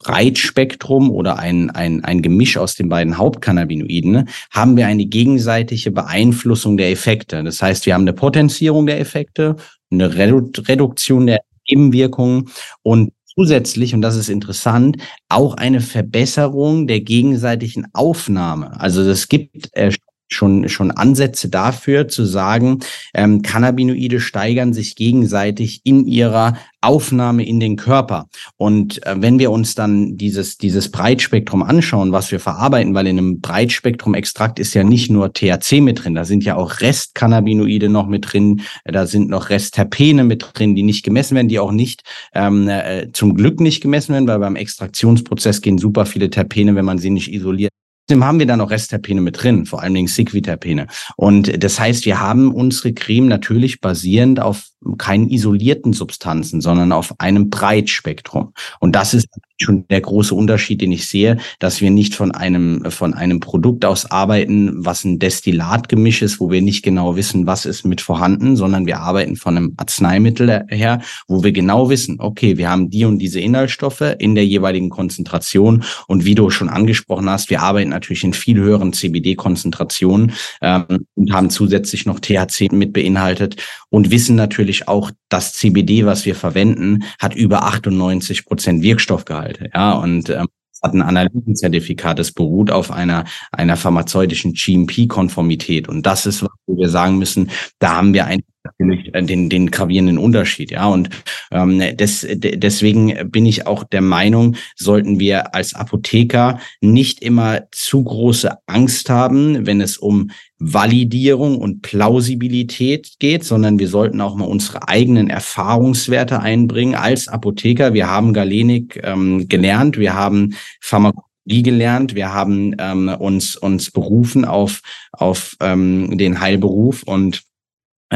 Breitspektrum oder ein, ein, ein Gemisch aus den beiden Hauptcannabinoiden, haben wir eine gegenseitige Beeinflussung der Effekte. Das heißt, wir haben eine Potenzierung der Effekte, eine Redu Reduktion der Nebenwirkungen und zusätzlich, und das ist interessant, auch eine Verbesserung der gegenseitigen Aufnahme. Also es gibt äh, schon, schon Ansätze dafür zu sagen, ähm, Cannabinoide steigern sich gegenseitig in ihrer Aufnahme in den Körper. Und äh, wenn wir uns dann dieses, dieses Breitspektrum anschauen, was wir verarbeiten, weil in einem Breitspektrum-Extrakt ist ja nicht nur THC mit drin, da sind ja auch Restcannabinoide noch mit drin, da sind noch Restterpene mit drin, die nicht gemessen werden, die auch nicht, ähm, äh, zum Glück nicht gemessen werden, weil beim Extraktionsprozess gehen super viele Terpene, wenn man sie nicht isoliert, Trotzdem haben wir da noch Restterpene mit drin, vor allen Dingen Sequiterpene. Und das heißt, wir haben unsere Creme natürlich basierend auf keinen isolierten Substanzen, sondern auf einem Breitspektrum. Und das ist schon der große Unterschied, den ich sehe, dass wir nicht von einem, von einem Produkt aus arbeiten, was ein Destillatgemisch ist, wo wir nicht genau wissen, was ist mit vorhanden, sondern wir arbeiten von einem Arzneimittel her, wo wir genau wissen, okay, wir haben die und diese Inhaltsstoffe in der jeweiligen Konzentration. Und wie du schon angesprochen hast, wir arbeiten natürlich in viel höheren CBD-Konzentrationen ähm, und haben zusätzlich noch THC mit beinhaltet und wissen natürlich auch, das CBD, was wir verwenden, hat über 98 Prozent Wirkstoffgehalt. Ja, und ähm, hat ein Analysenzertifikat, das beruht auf einer, einer pharmazeutischen GMP-Konformität. Und das ist, was wir sagen müssen, da haben wir ein natürlich den, den gravierenden Unterschied. Ja, und ähm, des, deswegen bin ich auch der Meinung, sollten wir als Apotheker nicht immer zu große Angst haben, wenn es um Validierung und Plausibilität geht, sondern wir sollten auch mal unsere eigenen Erfahrungswerte einbringen als Apotheker. Wir haben Galenik ähm, gelernt, wir haben Pharmakologie gelernt, wir haben ähm, uns uns berufen auf auf ähm, den Heilberuf und äh,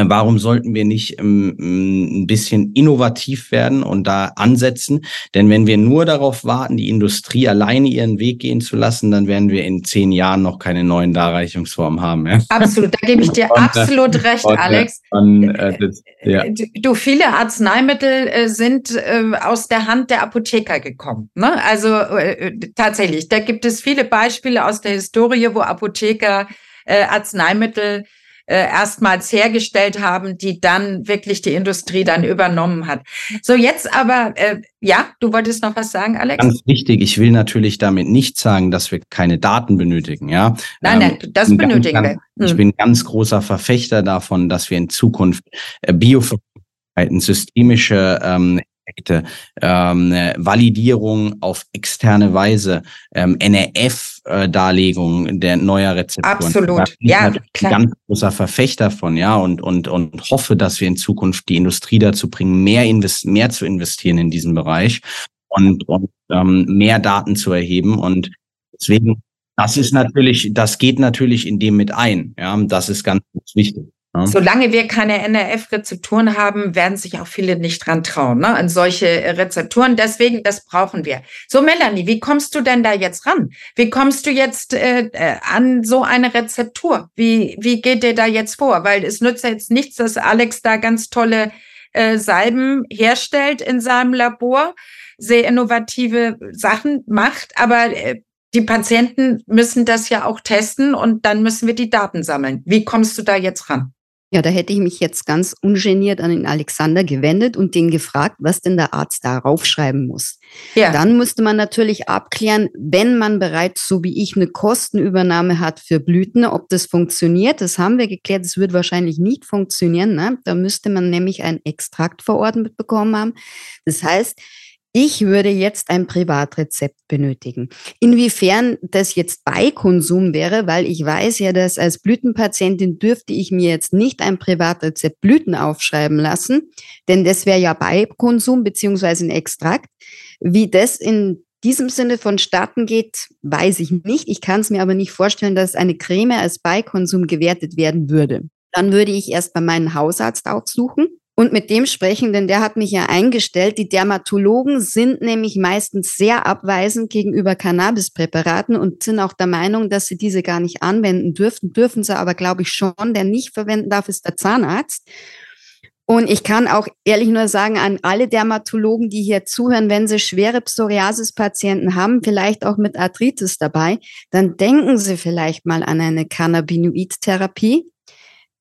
warum sollten wir nicht ähm, ein bisschen innovativ werden und da ansetzen? Denn wenn wir nur darauf warten, die Industrie alleine ihren Weg gehen zu lassen, dann werden wir in zehn Jahren noch keine neuen Darreichungsformen haben. Ja? Absolut, da gebe ich dir und, äh, absolut recht, und, Alex. Und, äh, das, ja. Du, viele Arzneimittel äh, sind äh, aus der Hand der Apotheker gekommen. Ne? Also äh, tatsächlich, da gibt es viele Beispiele aus der Historie, wo Apotheker Arzneimittel äh, erstmals hergestellt haben, die dann wirklich die Industrie dann übernommen hat. So, jetzt aber, äh, ja, du wolltest noch was sagen, Alex? Ganz wichtig, ich will natürlich damit nicht sagen, dass wir keine Daten benötigen, ja. Nein, nein, ähm, das benötigen ganz, wir. Hm. Ich bin ganz großer Verfechter davon, dass wir in Zukunft äh, Bioverfügbarkeiten, systemische ähm, Effekte, ähm, Validierung auf externe Weise, ähm, NRF-Darlegung äh, der neuer Rezepturen. Absolut, ja, klar. Ganz großer Verfechter von, ja, und, und, und hoffe, dass wir in Zukunft die Industrie dazu bringen, mehr, invest mehr zu investieren in diesen Bereich und, und ähm, mehr Daten zu erheben. Und deswegen, das ist natürlich, das geht natürlich in dem mit ein. Ja, das ist ganz wichtig. Ja. Solange wir keine NRF-Rezepturen haben, werden sich auch viele nicht dran trauen, ne, an solche Rezepturen. Deswegen, das brauchen wir. So, Melanie, wie kommst du denn da jetzt ran? Wie kommst du jetzt äh, äh, an so eine Rezeptur? Wie, wie geht dir da jetzt vor? Weil es nützt ja jetzt nichts, dass Alex da ganz tolle äh, Salben herstellt in seinem Labor, sehr innovative Sachen macht, aber äh, die Patienten müssen das ja auch testen und dann müssen wir die Daten sammeln. Wie kommst du da jetzt ran? Ja, da hätte ich mich jetzt ganz ungeniert an den Alexander gewendet und den gefragt, was denn der Arzt da raufschreiben muss. Ja. Dann musste man natürlich abklären, wenn man bereits, so wie ich, eine Kostenübernahme hat für Blüten, ob das funktioniert. Das haben wir geklärt. Das wird wahrscheinlich nicht funktionieren. Ne? Da müsste man nämlich ein Extrakt verordnet bekommen haben. Das heißt, ich würde jetzt ein Privatrezept benötigen. Inwiefern das jetzt Beikonsum wäre, weil ich weiß ja, dass als Blütenpatientin dürfte ich mir jetzt nicht ein Privatrezept Blüten aufschreiben lassen, denn das wäre ja Beikonsum beziehungsweise ein Extrakt. Wie das in diesem Sinne vonstatten geht, weiß ich nicht. Ich kann es mir aber nicht vorstellen, dass eine Creme als Beikonsum gewertet werden würde. Dann würde ich erst bei meinem Hausarzt aufsuchen und mit dem sprechen, denn der hat mich ja eingestellt. Die Dermatologen sind nämlich meistens sehr abweisend gegenüber Cannabispräparaten und sind auch der Meinung, dass sie diese gar nicht anwenden dürften. Dürfen sie aber, glaube ich, schon. Der nicht verwenden darf, ist der Zahnarzt. Und ich kann auch ehrlich nur sagen an alle Dermatologen, die hier zuhören, wenn sie schwere Psoriasis-Patienten haben, vielleicht auch mit Arthritis dabei, dann denken sie vielleicht mal an eine Cannabinoid-Therapie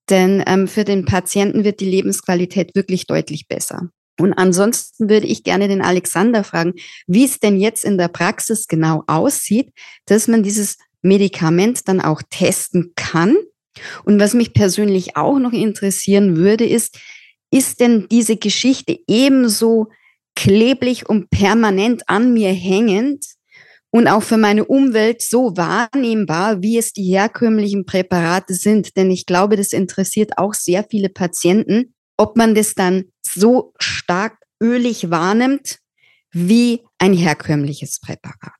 denn ähm, für den Patienten wird die Lebensqualität wirklich deutlich besser. Und ansonsten würde ich gerne den Alexander fragen, wie es denn jetzt in der Praxis genau aussieht, dass man dieses Medikament dann auch testen kann. Und was mich persönlich auch noch interessieren würde, ist, ist denn diese Geschichte ebenso kleblich und permanent an mir hängend, und auch für meine Umwelt so wahrnehmbar, wie es die herkömmlichen Präparate sind. Denn ich glaube, das interessiert auch sehr viele Patienten, ob man das dann so stark ölig wahrnimmt wie ein herkömmliches Präparat.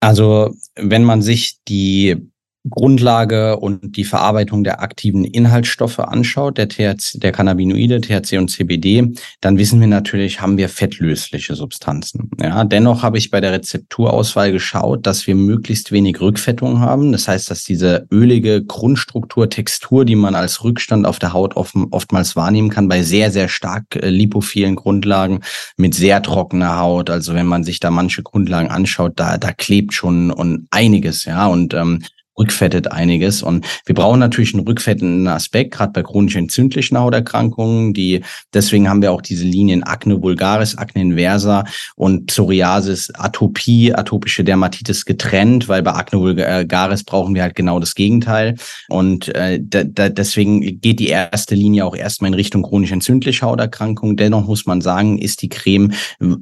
Also wenn man sich die Grundlage und die Verarbeitung der aktiven Inhaltsstoffe anschaut, der, THC, der Cannabinoide, THC und CBD, dann wissen wir natürlich, haben wir fettlösliche Substanzen. Ja, dennoch habe ich bei der Rezepturauswahl geschaut, dass wir möglichst wenig Rückfettung haben. Das heißt, dass diese ölige Grundstruktur, Textur, die man als Rückstand auf der Haut oft, oftmals wahrnehmen kann, bei sehr, sehr stark äh, lipophilen Grundlagen mit sehr trockener Haut. Also wenn man sich da manche Grundlagen anschaut, da, da klebt schon und einiges, ja. Und ähm, rückfettet einiges. Und wir brauchen natürlich einen rückfettenden Aspekt, gerade bei chronisch entzündlichen Hauterkrankungen. Die, deswegen haben wir auch diese Linien Akne vulgaris, Akne inversa und Psoriasis, Atopie, atopische Dermatitis getrennt, weil bei Akne vulgaris brauchen wir halt genau das Gegenteil. Und äh, da, da, deswegen geht die erste Linie auch erstmal in Richtung chronisch entzündliche Hauterkrankungen. Dennoch muss man sagen, ist die Creme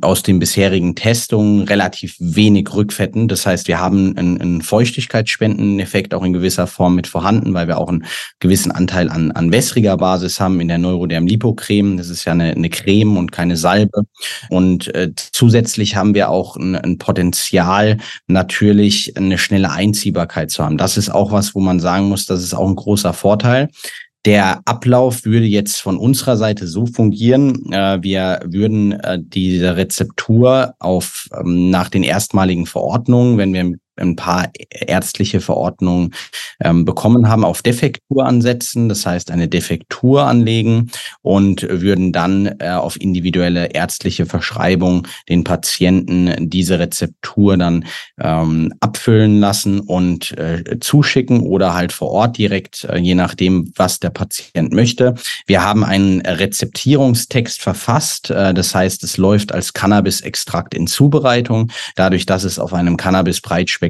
aus den bisherigen Testungen relativ wenig rückfettend. Das heißt, wir haben einen, einen Feuchtigkeitsspenden Effekt auch in gewisser Form mit vorhanden, weil wir auch einen gewissen Anteil an, an wässriger Basis haben in der Neuroderm Lipocreme. Das ist ja eine, eine Creme und keine Salbe. Und äh, zusätzlich haben wir auch ein, ein Potenzial, natürlich eine schnelle Einziehbarkeit zu haben. Das ist auch was, wo man sagen muss, das ist auch ein großer Vorteil. Der Ablauf würde jetzt von unserer Seite so fungieren. Äh, wir würden äh, diese Rezeptur auf ähm, nach den erstmaligen Verordnungen, wenn wir ein paar ärztliche Verordnungen ähm, bekommen haben, auf Defektur ansetzen, das heißt eine Defektur anlegen und würden dann äh, auf individuelle ärztliche Verschreibung den Patienten diese Rezeptur dann ähm, abfüllen lassen und äh, zuschicken oder halt vor Ort direkt, äh, je nachdem, was der Patient möchte. Wir haben einen Rezeptierungstext verfasst, äh, das heißt, es läuft als Cannabis-Extrakt in Zubereitung, dadurch, dass es auf einem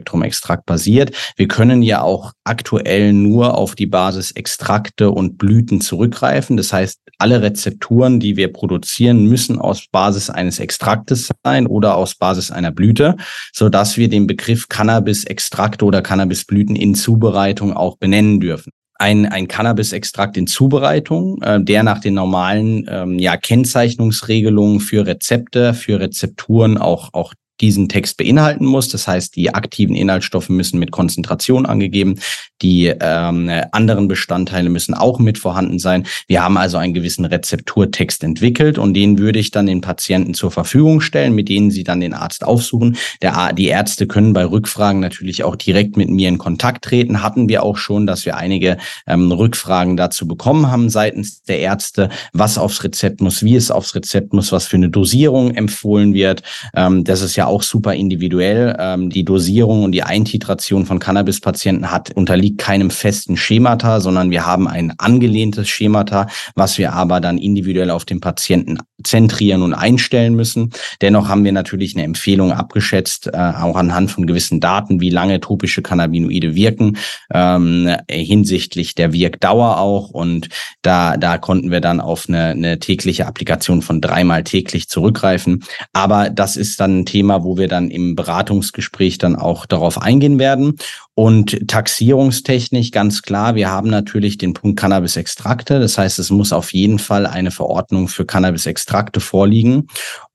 Cannabis-Breitspektrum-Extrakt basiert. Wir können ja auch aktuell nur auf die Basis Extrakte und Blüten zurückgreifen. Das heißt, alle Rezepturen, die wir produzieren, müssen aus Basis eines Extraktes sein oder aus Basis einer Blüte, so dass wir den Begriff Cannabis-Extrakte oder Cannabis-Blüten in Zubereitung auch benennen dürfen ein, ein Cannabis-Extrakt in Zubereitung, äh, der nach den normalen ähm, ja, Kennzeichnungsregelungen für Rezepte, für Rezepturen auch, auch diesen Text beinhalten muss. Das heißt, die aktiven Inhaltsstoffe müssen mit Konzentration angegeben, die ähm, anderen Bestandteile müssen auch mit vorhanden sein. Wir haben also einen gewissen Rezepturtext entwickelt und den würde ich dann den Patienten zur Verfügung stellen, mit denen sie dann den Arzt aufsuchen. Der, die Ärzte können bei Rückfragen natürlich auch direkt mit mir in Kontakt treten. Hatten wir auch schon, dass wir einige ähm, Rückfragen dazu bekommen haben seitens der Ärzte, was aufs Rezept muss, wie es aufs Rezept muss, was für eine Dosierung empfohlen wird. Ähm, das ist ja auch super individuell. Ähm, die Dosierung und die Eintitration von Cannabis-Patienten hat unterliegt keinem festen Schemata, sondern wir haben ein angelehntes Schemata, was wir aber dann individuell auf den Patienten zentrieren und einstellen müssen. Dennoch haben wir natürlich eine Empfehlung abgeschätzt, äh, auch anhand von gewissen Daten, wie lange tropische Cannabinoide wirken, ähm, hinsichtlich der Wirkdauer auch. Und da, da konnten wir dann auf eine, eine tägliche Applikation von dreimal täglich zurückgreifen. Aber das ist dann ein Thema, wo wir dann im Beratungsgespräch dann auch darauf eingehen werden. Und taxierungstechnisch ganz klar, wir haben natürlich den Punkt Cannabis-Extrakte. Das heißt, es muss auf jeden Fall eine Verordnung für Cannabis-Extrakte vorliegen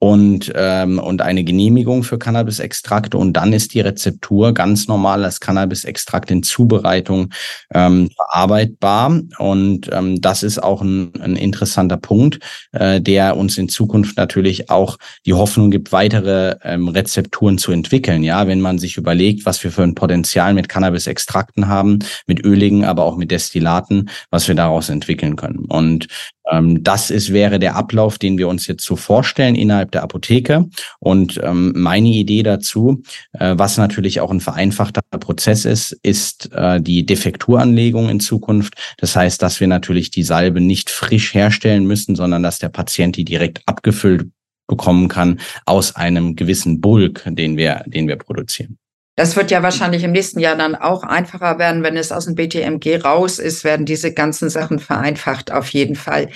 und, ähm, und eine Genehmigung für Cannabis-Extrakte. Und dann ist die Rezeptur ganz normal als Cannabis-Extrakt in Zubereitung ähm, verarbeitbar. Und ähm, das ist auch ein, ein interessanter Punkt, äh, der uns in Zukunft natürlich auch die Hoffnung gibt, weitere ähm, Rezepturen zu entwickeln. Ja, wenn man sich überlegt, was wir für ein Potenzial mit Cannabis-Extrakten haben, mit Öligen, aber auch mit Destillaten, was wir daraus entwickeln können. Und das ist, wäre der Ablauf, den wir uns jetzt so vorstellen innerhalb der Apotheke. Und ähm, meine Idee dazu, äh, was natürlich auch ein vereinfachter Prozess ist, ist äh, die Defekturanlegung in Zukunft. Das heißt, dass wir natürlich die Salbe nicht frisch herstellen müssen, sondern dass der Patient die direkt abgefüllt bekommen kann aus einem gewissen Bulk, den wir, den wir produzieren. Das wird ja wahrscheinlich im nächsten Jahr dann auch einfacher werden, wenn es aus dem BTMG raus ist, werden diese ganzen Sachen vereinfacht auf jeden Fall.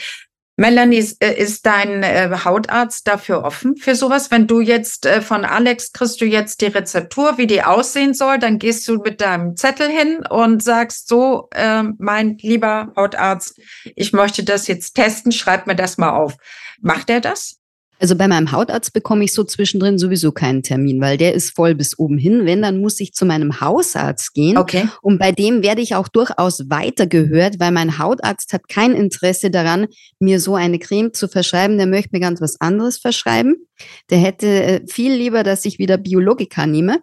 Melanie, äh, ist dein äh, Hautarzt dafür offen für sowas? Wenn du jetzt äh, von Alex kriegst du jetzt die Rezeptur, wie die aussehen soll, dann gehst du mit deinem Zettel hin und sagst so, mein lieber Hautarzt, ich möchte das jetzt testen, schreib mir das mal auf. Macht er das? Also bei meinem Hautarzt bekomme ich so zwischendrin sowieso keinen Termin, weil der ist voll bis oben hin. Wenn, dann muss ich zu meinem Hausarzt gehen. Okay. Und bei dem werde ich auch durchaus weitergehört, weil mein Hautarzt hat kein Interesse daran, mir so eine Creme zu verschreiben. Der möchte mir ganz was anderes verschreiben. Der hätte äh, viel lieber, dass ich wieder Biologika nehme.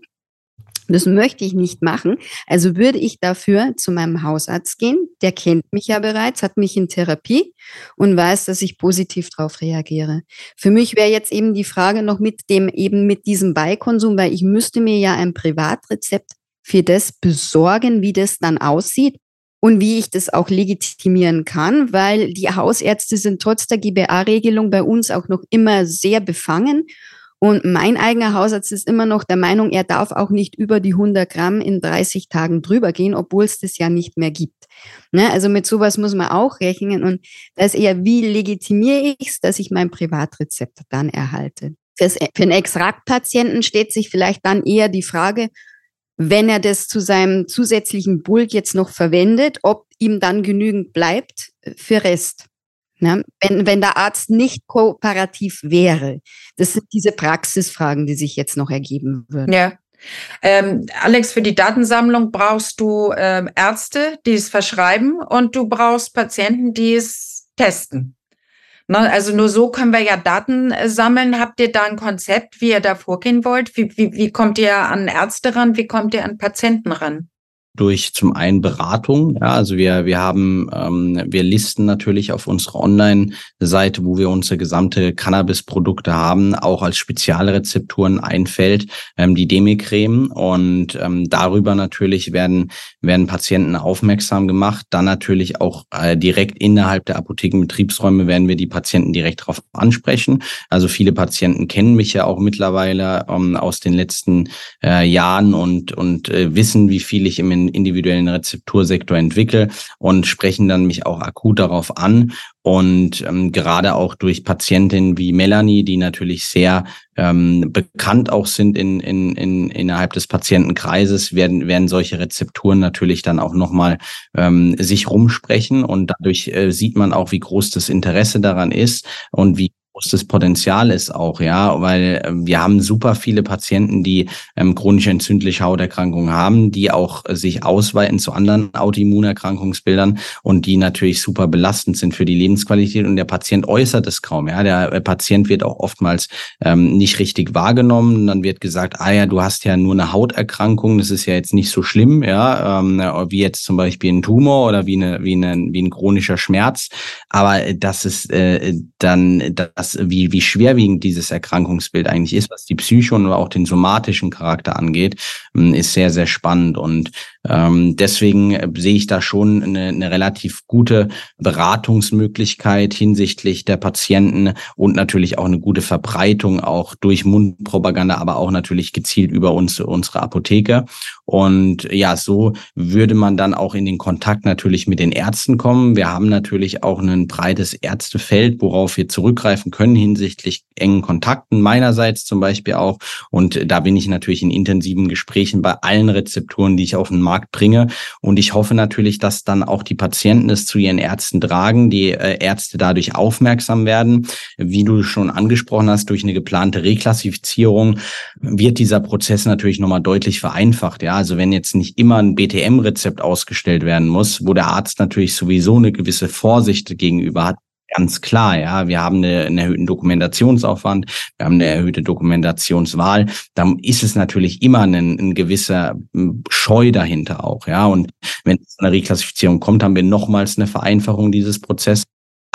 Das möchte ich nicht machen. Also würde ich dafür zu meinem Hausarzt gehen. Der kennt mich ja bereits, hat mich in Therapie und weiß, dass ich positiv darauf reagiere. Für mich wäre jetzt eben die Frage noch mit dem, eben mit diesem Beikonsum, weil ich müsste mir ja ein Privatrezept für das besorgen, wie das dann aussieht und wie ich das auch legitimieren kann, weil die Hausärzte sind trotz der GBA-Regelung bei uns auch noch immer sehr befangen und mein eigener Hausarzt ist immer noch der Meinung, er darf auch nicht über die 100 Gramm in 30 Tagen drüber gehen, obwohl es das ja nicht mehr gibt. Ne? Also mit sowas muss man auch rechnen. Und da ist eher, wie legitimiere ich es, dass ich mein Privatrezept dann erhalte. Für einen Extraktpatienten steht sich vielleicht dann eher die Frage, wenn er das zu seinem zusätzlichen Bulk jetzt noch verwendet, ob ihm dann genügend bleibt für Rest. Ne? Wenn, wenn der Arzt nicht kooperativ wäre. Das sind diese Praxisfragen, die sich jetzt noch ergeben würden. Ja. Ähm, Alex, für die Datensammlung brauchst du ähm, Ärzte, die es verschreiben und du brauchst Patienten, die es testen. Ne, also nur so können wir ja Daten äh, sammeln. Habt ihr da ein Konzept, wie ihr da vorgehen wollt? Wie, wie, wie kommt ihr an Ärzte ran? Wie kommt ihr an Patienten ran? Durch zum einen Beratung. Ja, also wir, wir haben, ähm, wir listen natürlich auf unserer Online-Seite, wo wir unsere gesamte Cannabis-Produkte haben, auch als Spezialrezepturen ein Feld, ähm, die Demicreme. Und ähm, darüber natürlich werden, werden Patienten aufmerksam gemacht. Dann natürlich auch äh, direkt innerhalb der Apothekenbetriebsräume werden wir die Patienten direkt darauf ansprechen. Also viele Patienten kennen mich ja auch mittlerweile ähm, aus den letzten äh, Jahren und, und äh, wissen, wie viel ich im individuellen Rezeptursektor entwickle und sprechen dann mich auch akut darauf an. Und ähm, gerade auch durch Patientinnen wie Melanie, die natürlich sehr ähm, bekannt auch sind in, in, in, innerhalb des Patientenkreises, werden, werden solche Rezepturen natürlich dann auch nochmal ähm, sich rumsprechen. Und dadurch äh, sieht man auch, wie groß das Interesse daran ist und wie großes Potenzial ist auch, ja, weil äh, wir haben super viele Patienten, die ähm, chronisch entzündliche Hauterkrankungen haben, die auch äh, sich ausweiten zu anderen Autoimmunerkrankungsbildern und die natürlich super belastend sind für die Lebensqualität und der Patient äußert es kaum, ja, der äh, Patient wird auch oftmals ähm, nicht richtig wahrgenommen, dann wird gesagt, ah ja, du hast ja nur eine Hauterkrankung, das ist ja jetzt nicht so schlimm, ja, ähm, wie jetzt zum Beispiel ein Tumor oder wie eine wie eine wie ein chronischer Schmerz, aber das ist äh, dann das was, wie, wie schwerwiegend dieses Erkrankungsbild eigentlich ist, was die Psyche und auch den somatischen Charakter angeht, ähm, ist sehr, sehr spannend. Und ähm, deswegen äh, sehe ich da schon eine, eine relativ gute Beratungsmöglichkeit hinsichtlich der Patienten und natürlich auch eine gute Verbreitung auch durch Mundpropaganda, aber auch natürlich gezielt über uns, unsere Apotheke. Und ja, so würde man dann auch in den Kontakt natürlich mit den Ärzten kommen. Wir haben natürlich auch ein breites Ärztefeld, worauf wir zurückgreifen können hinsichtlich engen Kontakten meinerseits zum Beispiel auch. Und da bin ich natürlich in intensiven Gesprächen bei allen Rezepturen, die ich auf den Markt bringe. Und ich hoffe natürlich, dass dann auch die Patienten es zu ihren Ärzten tragen, die äh, Ärzte dadurch aufmerksam werden. Wie du schon angesprochen hast, durch eine geplante Reklassifizierung wird dieser Prozess natürlich nochmal deutlich vereinfacht. Ja, also wenn jetzt nicht immer ein BTM-Rezept ausgestellt werden muss, wo der Arzt natürlich sowieso eine gewisse Vorsicht gegenüber hat, Ganz klar, ja. Wir haben eine, einen erhöhten Dokumentationsaufwand, wir haben eine erhöhte Dokumentationswahl. Da ist es natürlich immer ein, ein gewisser hm, Scheu dahinter auch, ja. Und wenn es zu einer Reklassifizierung kommt, haben wir nochmals eine Vereinfachung dieses Prozesses.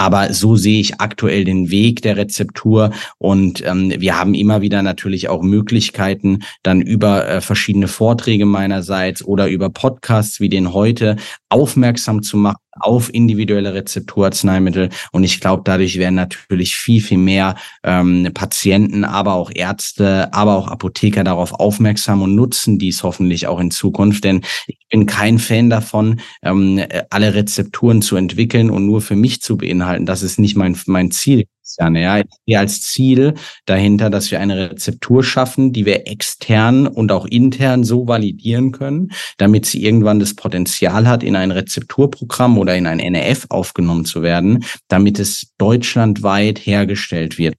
Aber so sehe ich aktuell den Weg der Rezeptur. Und ähm, wir haben immer wieder natürlich auch Möglichkeiten, dann über äh, verschiedene Vorträge meinerseits oder über Podcasts wie den heute aufmerksam zu machen auf individuelle Rezepturarzneimittel. Und ich glaube, dadurch werden natürlich viel, viel mehr ähm, Patienten, aber auch Ärzte, aber auch Apotheker darauf aufmerksam und nutzen dies hoffentlich auch in Zukunft. Denn ich bin kein Fan davon, ähm, alle Rezepturen zu entwickeln und nur für mich zu beinhalten. Das ist nicht mein, mein Ziel. Christiane. Ja, ich sehe als Ziel dahinter, dass wir eine Rezeptur schaffen, die wir extern und auch intern so validieren können, damit sie irgendwann das Potenzial hat, in ein Rezepturprogramm oder in ein NRF aufgenommen zu werden, damit es deutschlandweit hergestellt wird.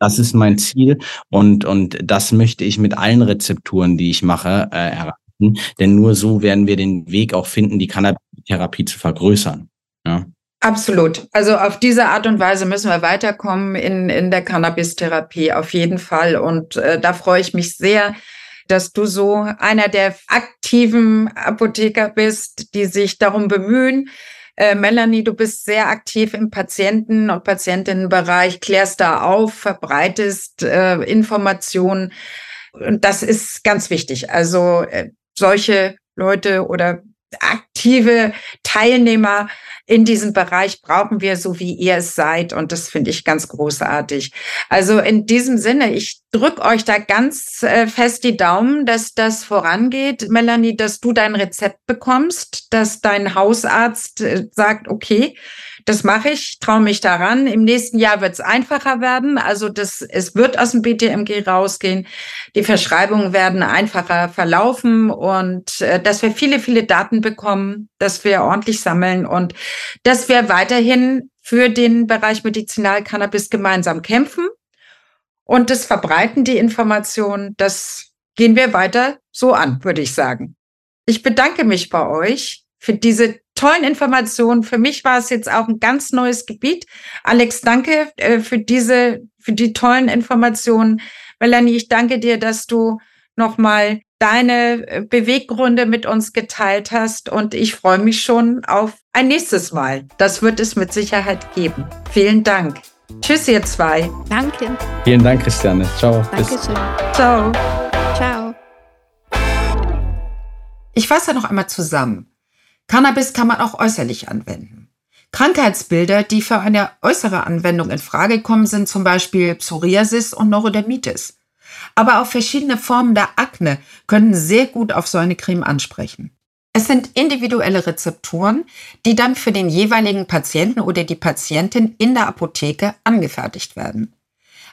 Das ist mein Ziel und, und das möchte ich mit allen Rezepturen, die ich mache, äh, erreichen. Denn nur so werden wir den Weg auch finden, die Cannabis-Therapie zu vergrößern. Ja. Absolut. Also auf diese Art und Weise müssen wir weiterkommen in, in der Cannabis-Therapie, auf jeden Fall. Und äh, da freue ich mich sehr, dass du so einer der aktiven Apotheker bist, die sich darum bemühen. Äh, Melanie, du bist sehr aktiv im Patienten- und Patientinnenbereich, klärst da auf, verbreitest äh, Informationen. Und das ist ganz wichtig. Also äh, solche Leute oder aktive Teilnehmer in diesem Bereich brauchen wir, so wie ihr es seid. Und das finde ich ganz großartig. Also in diesem Sinne, ich drücke euch da ganz äh, fest die Daumen, dass das vorangeht. Melanie, dass du dein Rezept bekommst, dass dein Hausarzt äh, sagt, okay, das mache ich, traue mich daran. Im nächsten Jahr wird es einfacher werden. Also das, es wird aus dem BTMG rausgehen. Die Verschreibungen werden einfacher verlaufen und äh, dass wir viele, viele Daten bekommen, dass wir ordentlich sammeln und dass wir weiterhin für den Bereich Medizinalcannabis gemeinsam kämpfen und das Verbreiten, die Information, das gehen wir weiter so an, würde ich sagen. Ich bedanke mich bei euch für diese tollen Informationen. Für mich war es jetzt auch ein ganz neues Gebiet. Alex, danke äh, für diese, für die tollen Informationen. Melanie, ich danke dir, dass du nochmal deine äh, Beweggründe mit uns geteilt hast und ich freue mich schon auf ein nächstes Mal. Das wird es mit Sicherheit geben. Vielen Dank. Tschüss, ihr zwei. Danke. Vielen Dank, Christiane. Ciao. Dankeschön. Ciao. Ciao. Ich fasse noch einmal zusammen. Cannabis kann man auch äußerlich anwenden. Krankheitsbilder, die für eine äußere Anwendung in Frage kommen, sind zum Beispiel Psoriasis und Neurodermitis. Aber auch verschiedene Formen der Akne können sehr gut auf so eine Creme ansprechen. Es sind individuelle Rezepturen, die dann für den jeweiligen Patienten oder die Patientin in der Apotheke angefertigt werden.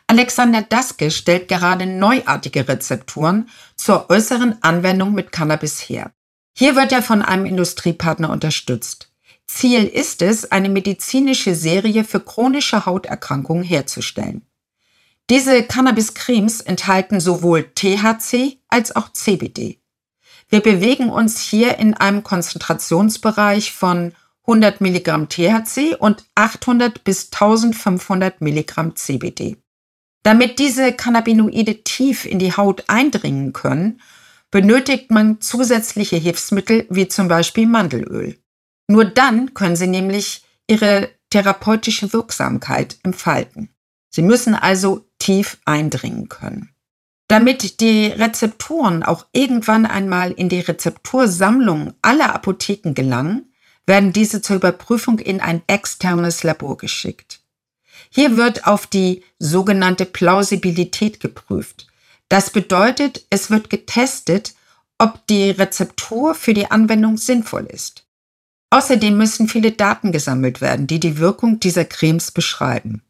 Alexander Daske stellt gerade neuartige Rezepturen zur äußeren Anwendung mit Cannabis her. Hier wird er von einem Industriepartner unterstützt. Ziel ist es, eine medizinische Serie für chronische Hauterkrankungen herzustellen. Diese Cannabis-Cremes enthalten sowohl THC als auch CBD. Wir bewegen uns hier in einem Konzentrationsbereich von 100 Milligramm THC und 800 bis 1500 Milligramm CBD. Damit diese Cannabinoide tief in die Haut eindringen können, benötigt man zusätzliche Hilfsmittel wie zum Beispiel Mandelöl. Nur dann können sie nämlich ihre therapeutische Wirksamkeit entfalten. Sie müssen also tief eindringen können. Damit die Rezeptoren auch irgendwann einmal in die Rezeptursammlung aller Apotheken gelangen, werden diese zur Überprüfung in ein externes Labor geschickt. Hier wird auf die sogenannte Plausibilität geprüft. Das bedeutet, es wird getestet, ob die Rezeptur für die Anwendung sinnvoll ist. Außerdem müssen viele Daten gesammelt werden, die die Wirkung dieser Cremes beschreiben.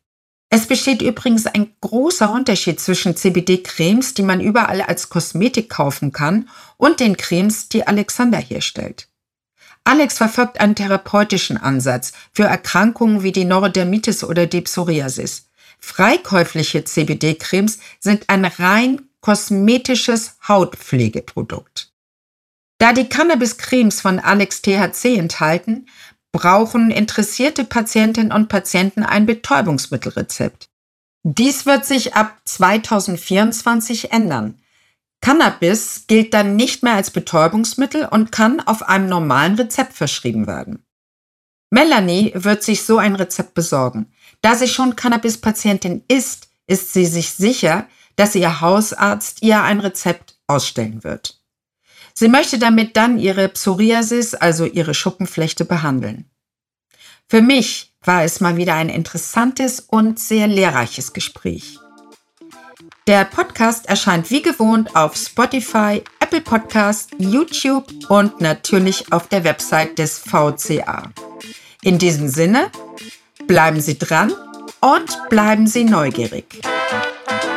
Es besteht übrigens ein großer Unterschied zwischen CBD-Cremes, die man überall als Kosmetik kaufen kann, und den Cremes, die Alexander herstellt. Alex verfolgt einen therapeutischen Ansatz für Erkrankungen wie die Neurodermitis oder die Psoriasis. Freikäufliche CBD-Cremes sind ein rein kosmetisches Hautpflegeprodukt. Da die Cannabis-Cremes von Alex THC enthalten, brauchen interessierte Patientinnen und Patienten ein Betäubungsmittelrezept. Dies wird sich ab 2024 ändern. Cannabis gilt dann nicht mehr als Betäubungsmittel und kann auf einem normalen Rezept verschrieben werden. Melanie wird sich so ein Rezept besorgen. Da sie schon Cannabis-Patientin ist, ist sie sich sicher, dass ihr Hausarzt ihr ein Rezept ausstellen wird. Sie möchte damit dann ihre Psoriasis, also ihre Schuppenflechte, behandeln. Für mich war es mal wieder ein interessantes und sehr lehrreiches Gespräch. Der Podcast erscheint wie gewohnt auf Spotify, Apple Podcast, YouTube und natürlich auf der Website des VCA. In diesem Sinne, bleiben Sie dran und bleiben Sie neugierig.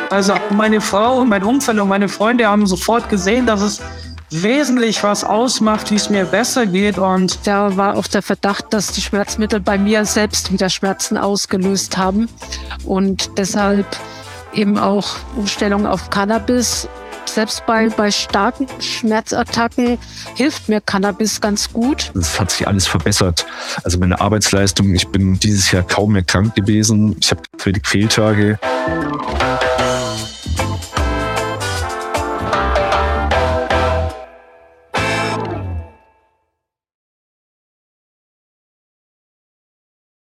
Also meine Frau und mein Umfeld und meine Freunde haben sofort gesehen, dass es wesentlich was ausmacht, wie es mir besser geht. Und da war auch der Verdacht, dass die Schmerzmittel bei mir selbst wieder Schmerzen ausgelöst haben. Und deshalb eben auch Umstellung auf Cannabis. Selbst bei, bei starken Schmerzattacken hilft mir Cannabis ganz gut. Es hat sich alles verbessert. Also meine Arbeitsleistung, ich bin dieses Jahr kaum mehr krank gewesen. Ich habe wenig Fehltage.